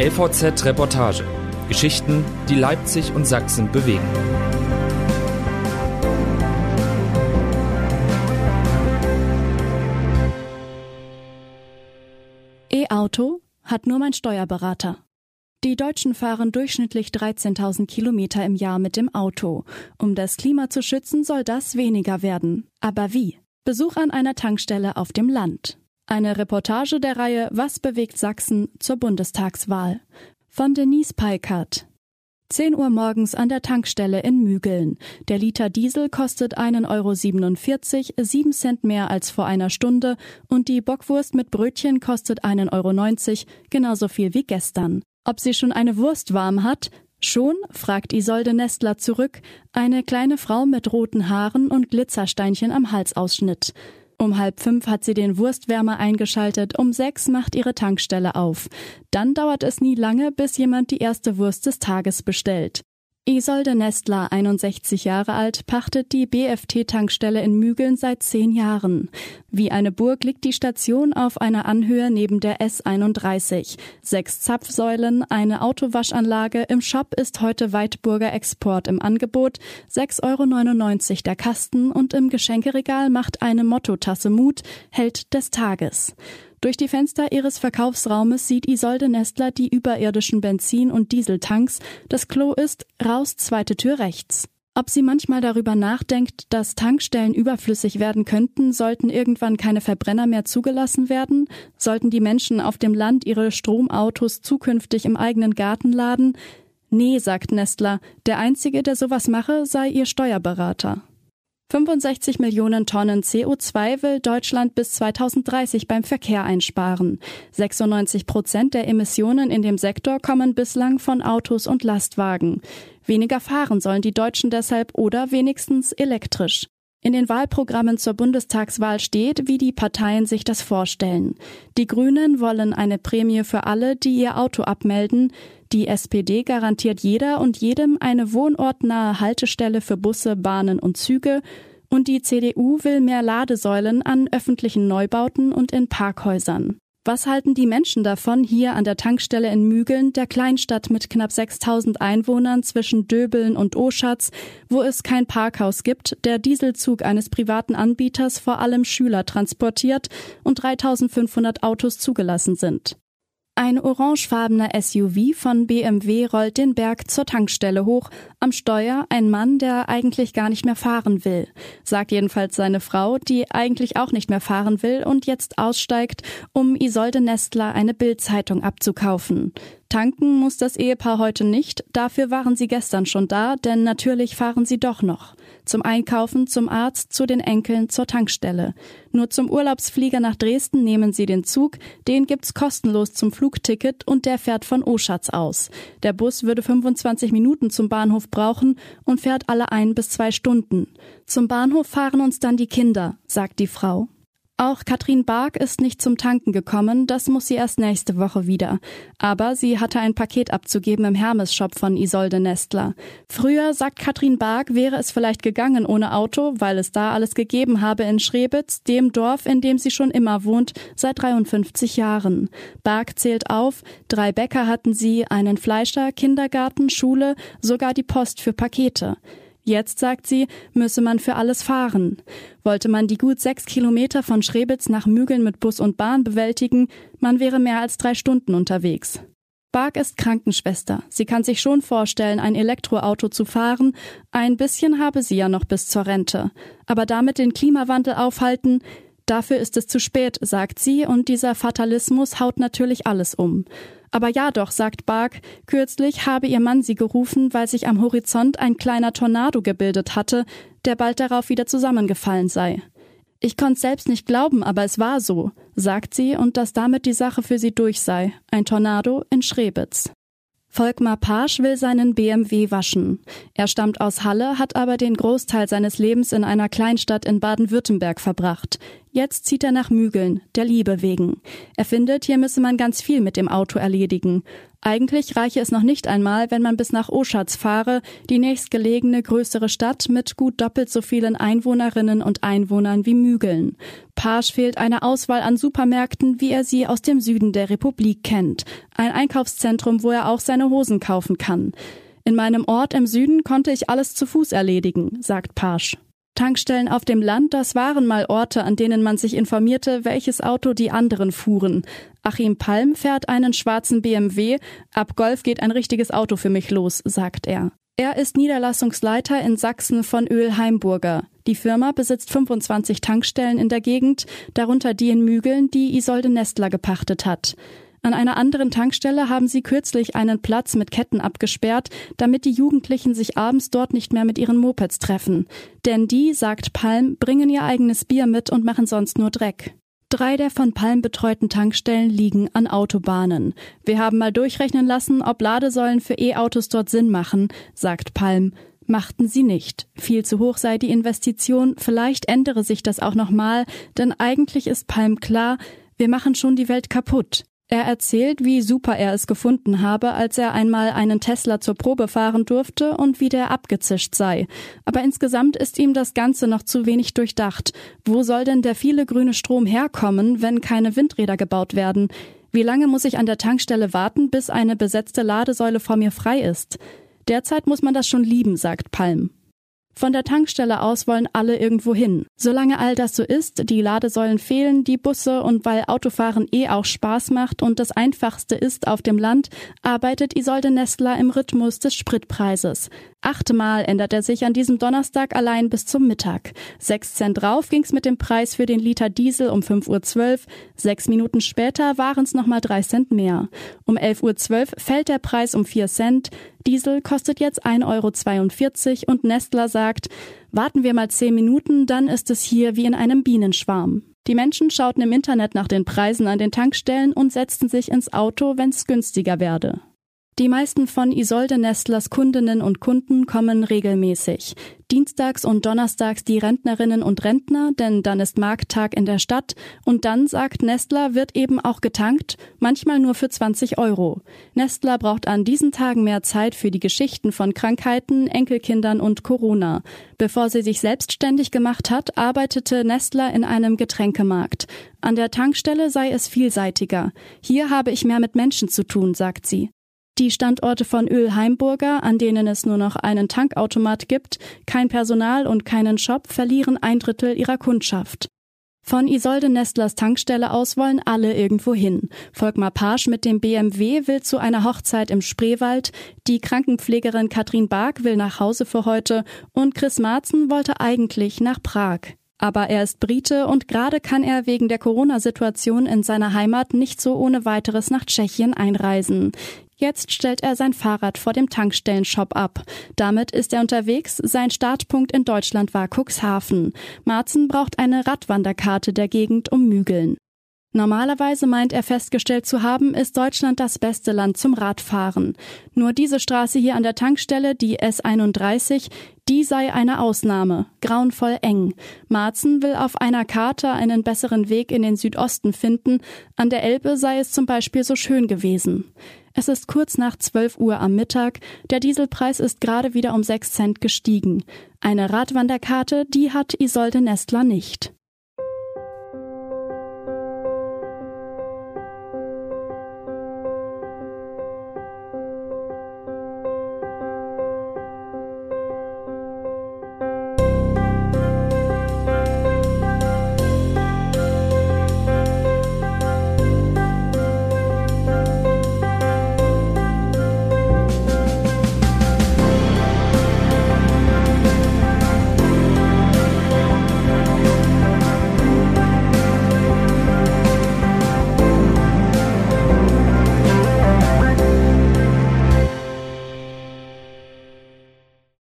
LVZ Reportage. Geschichten, die Leipzig und Sachsen bewegen. E-Auto hat nur mein Steuerberater. Die Deutschen fahren durchschnittlich 13.000 Kilometer im Jahr mit dem Auto. Um das Klima zu schützen, soll das weniger werden. Aber wie? Besuch an einer Tankstelle auf dem Land. Eine Reportage der Reihe Was bewegt Sachsen zur Bundestagswahl von Denise Peikert. 10 Uhr morgens an der Tankstelle in Mügeln. Der Liter Diesel kostet 1,47 Euro, 7 Cent mehr als vor einer Stunde und die Bockwurst mit Brötchen kostet 1,90 Euro, genauso viel wie gestern. Ob sie schon eine Wurst warm hat? Schon? fragt Isolde Nestler zurück, eine kleine Frau mit roten Haaren und Glitzersteinchen am Halsausschnitt. Um halb fünf hat sie den Wurstwärmer eingeschaltet, um sechs macht ihre Tankstelle auf. Dann dauert es nie lange, bis jemand die erste Wurst des Tages bestellt. Isolde Nestler, 61 Jahre alt, pachtet die BFT-Tankstelle in Mügeln seit zehn Jahren. Wie eine Burg liegt die Station auf einer Anhöhe neben der S31. Sechs Zapfsäulen, eine Autowaschanlage. Im Shop ist heute Weitburger Export im Angebot. 6,99 Euro der Kasten und im Geschenkeregal macht eine Mottotasse Mut, Held des Tages. Durch die Fenster ihres Verkaufsraumes sieht Isolde Nestler die überirdischen Benzin- und Dieseltanks. Das Klo ist raus, zweite Tür rechts. Ob sie manchmal darüber nachdenkt, dass Tankstellen überflüssig werden könnten, sollten irgendwann keine Verbrenner mehr zugelassen werden, sollten die Menschen auf dem Land ihre Stromautos zukünftig im eigenen Garten laden? Nee, sagt Nestler, der Einzige, der sowas mache, sei ihr Steuerberater. 65 Millionen Tonnen CO2 will Deutschland bis 2030 beim Verkehr einsparen. 96 Prozent der Emissionen in dem Sektor kommen bislang von Autos und Lastwagen. Weniger fahren sollen die Deutschen deshalb oder wenigstens elektrisch. In den Wahlprogrammen zur Bundestagswahl steht, wie die Parteien sich das vorstellen. Die Grünen wollen eine Prämie für alle, die ihr Auto abmelden. Die SPD garantiert jeder und jedem eine wohnortnahe Haltestelle für Busse, Bahnen und Züge und die CDU will mehr Ladesäulen an öffentlichen Neubauten und in Parkhäusern. Was halten die Menschen davon, hier an der Tankstelle in Mügeln, der Kleinstadt mit knapp 6000 Einwohnern zwischen Döbeln und Oschatz, wo es kein Parkhaus gibt, der Dieselzug eines privaten Anbieters vor allem Schüler transportiert und 3500 Autos zugelassen sind? Ein orangefarbener SUV von BMW rollt den Berg zur Tankstelle hoch. Am Steuer ein Mann, der eigentlich gar nicht mehr fahren will. Sagt jedenfalls seine Frau, die eigentlich auch nicht mehr fahren will und jetzt aussteigt, um Isolde Nestler eine Bildzeitung abzukaufen. Tanken muss das Ehepaar heute nicht, dafür waren sie gestern schon da, denn natürlich fahren sie doch noch. Zum Einkaufen, zum Arzt, zu den Enkeln, zur Tankstelle. Nur zum Urlaubsflieger nach Dresden nehmen sie den Zug, den gibt's kostenlos zum Flugticket und der fährt von Oschatz aus. Der Bus würde 25 Minuten zum Bahnhof brauchen und fährt alle ein bis zwei Stunden. Zum Bahnhof fahren uns dann die Kinder, sagt die Frau. Auch Katrin Bark ist nicht zum Tanken gekommen, das muss sie erst nächste Woche wieder. Aber sie hatte ein Paket abzugeben im Hermes-Shop von Isolde Nestler. Früher, sagt Katrin Bark, wäre es vielleicht gegangen ohne Auto, weil es da alles gegeben habe in Schrebitz, dem Dorf, in dem sie schon immer wohnt, seit 53 Jahren. Bark zählt auf, drei Bäcker hatten sie, einen Fleischer, Kindergarten, Schule, sogar die Post für Pakete. Jetzt, sagt sie, müsse man für alles fahren. Wollte man die gut sechs Kilometer von Schrebitz nach Mügeln mit Bus und Bahn bewältigen, man wäre mehr als drei Stunden unterwegs. Bark ist Krankenschwester. Sie kann sich schon vorstellen, ein Elektroauto zu fahren. Ein bisschen habe sie ja noch bis zur Rente. Aber damit den Klimawandel aufhalten, dafür ist es zu spät, sagt sie, und dieser Fatalismus haut natürlich alles um. Aber ja doch, sagt Bark, kürzlich habe ihr Mann sie gerufen, weil sich am Horizont ein kleiner Tornado gebildet hatte, der bald darauf wieder zusammengefallen sei. Ich konnte selbst nicht glauben, aber es war so, sagt sie und dass damit die Sache für sie durch sei. Ein Tornado in Schrebitz. Volkmar Pasch will seinen BMW waschen. Er stammt aus Halle, hat aber den Großteil seines Lebens in einer Kleinstadt in Baden-Württemberg verbracht. Jetzt zieht er nach Mügeln, der Liebe wegen. Er findet, hier müsse man ganz viel mit dem Auto erledigen. Eigentlich reiche es noch nicht einmal, wenn man bis nach Oschatz fahre, die nächstgelegene größere Stadt mit gut doppelt so vielen Einwohnerinnen und Einwohnern wie Mügeln. Pasch fehlt eine Auswahl an Supermärkten, wie er sie aus dem Süden der Republik kennt. Ein Einkaufszentrum, wo er auch seine Hosen kaufen kann. In meinem Ort im Süden konnte ich alles zu Fuß erledigen, sagt Pasch. Tankstellen auf dem Land, das waren mal Orte, an denen man sich informierte, welches Auto die anderen fuhren. Achim Palm fährt einen schwarzen BMW, ab Golf geht ein richtiges Auto für mich los, sagt er. Er ist Niederlassungsleiter in Sachsen von Öl Heimburger. Die Firma besitzt 25 Tankstellen in der Gegend, darunter die in Mügeln, die Isolde Nestler gepachtet hat. An einer anderen Tankstelle haben sie kürzlich einen Platz mit Ketten abgesperrt, damit die Jugendlichen sich abends dort nicht mehr mit ihren Mopeds treffen. Denn die, sagt Palm, bringen ihr eigenes Bier mit und machen sonst nur Dreck. Drei der von Palm betreuten Tankstellen liegen an Autobahnen. Wir haben mal durchrechnen lassen, ob Ladesäulen für E-Autos dort Sinn machen, sagt Palm. Machten sie nicht. Viel zu hoch sei die Investition, vielleicht ändere sich das auch nochmal, denn eigentlich ist Palm klar, wir machen schon die Welt kaputt. Er erzählt, wie super er es gefunden habe, als er einmal einen Tesla zur Probe fahren durfte und wie der abgezischt sei. Aber insgesamt ist ihm das Ganze noch zu wenig durchdacht. Wo soll denn der viele grüne Strom herkommen, wenn keine Windräder gebaut werden? Wie lange muss ich an der Tankstelle warten, bis eine besetzte Ladesäule vor mir frei ist? Derzeit muss man das schon lieben, sagt Palm. Von der Tankstelle aus wollen alle irgendwo hin. Solange all das so ist, die Ladesäulen fehlen, die Busse und weil Autofahren eh auch Spaß macht und das einfachste ist auf dem Land, arbeitet Isolde Nestler im Rhythmus des Spritpreises. Achtmal ändert er sich an diesem Donnerstag allein bis zum Mittag. Sechs Cent drauf ging's mit dem Preis für den Liter Diesel um 5.12 Uhr. Sechs Minuten später waren's nochmal drei Cent mehr. Um 11.12 Uhr fällt der Preis um vier Cent. Diesel kostet jetzt 1,42 Euro und Nestler sagt, warten wir mal zehn Minuten, dann ist es hier wie in einem Bienenschwarm. Die Menschen schauten im Internet nach den Preisen an den Tankstellen und setzten sich ins Auto, wenn's günstiger werde. Die meisten von Isolde Nestlers Kundinnen und Kunden kommen regelmäßig. Dienstags und Donnerstags die Rentnerinnen und Rentner, denn dann ist Markttag in der Stadt und dann, sagt Nestler, wird eben auch getankt, manchmal nur für 20 Euro. Nestler braucht an diesen Tagen mehr Zeit für die Geschichten von Krankheiten, Enkelkindern und Corona. Bevor sie sich selbstständig gemacht hat, arbeitete Nestler in einem Getränkemarkt. An der Tankstelle sei es vielseitiger. Hier habe ich mehr mit Menschen zu tun, sagt sie. Die Standorte von Ölheimburger, an denen es nur noch einen Tankautomat gibt, kein Personal und keinen Shop, verlieren ein Drittel ihrer Kundschaft. Von Isolde Nestlers Tankstelle aus wollen alle irgendwo hin. Volkmar Pasch mit dem BMW will zu einer Hochzeit im Spreewald, die Krankenpflegerin Katrin Bark will nach Hause für heute und Chris Marzen wollte eigentlich nach Prag. Aber er ist Brite und gerade kann er wegen der Corona-Situation in seiner Heimat nicht so ohne weiteres nach Tschechien einreisen. Jetzt stellt er sein Fahrrad vor dem Tankstellenshop ab. Damit ist er unterwegs. Sein Startpunkt in Deutschland war Cuxhaven. Marzen braucht eine Radwanderkarte der Gegend um Mügeln. Normalerweise meint er festgestellt zu haben, ist Deutschland das beste Land zum Radfahren. Nur diese Straße hier an der Tankstelle, die S31, die sei eine Ausnahme, grauenvoll eng. Marzen will auf einer Karte einen besseren Weg in den Südosten finden, an der Elbe sei es zum Beispiel so schön gewesen. Es ist kurz nach 12 Uhr am Mittag. Der Dieselpreis ist gerade wieder um 6 Cent gestiegen. Eine Radwanderkarte, die hat Isolde Nestler nicht.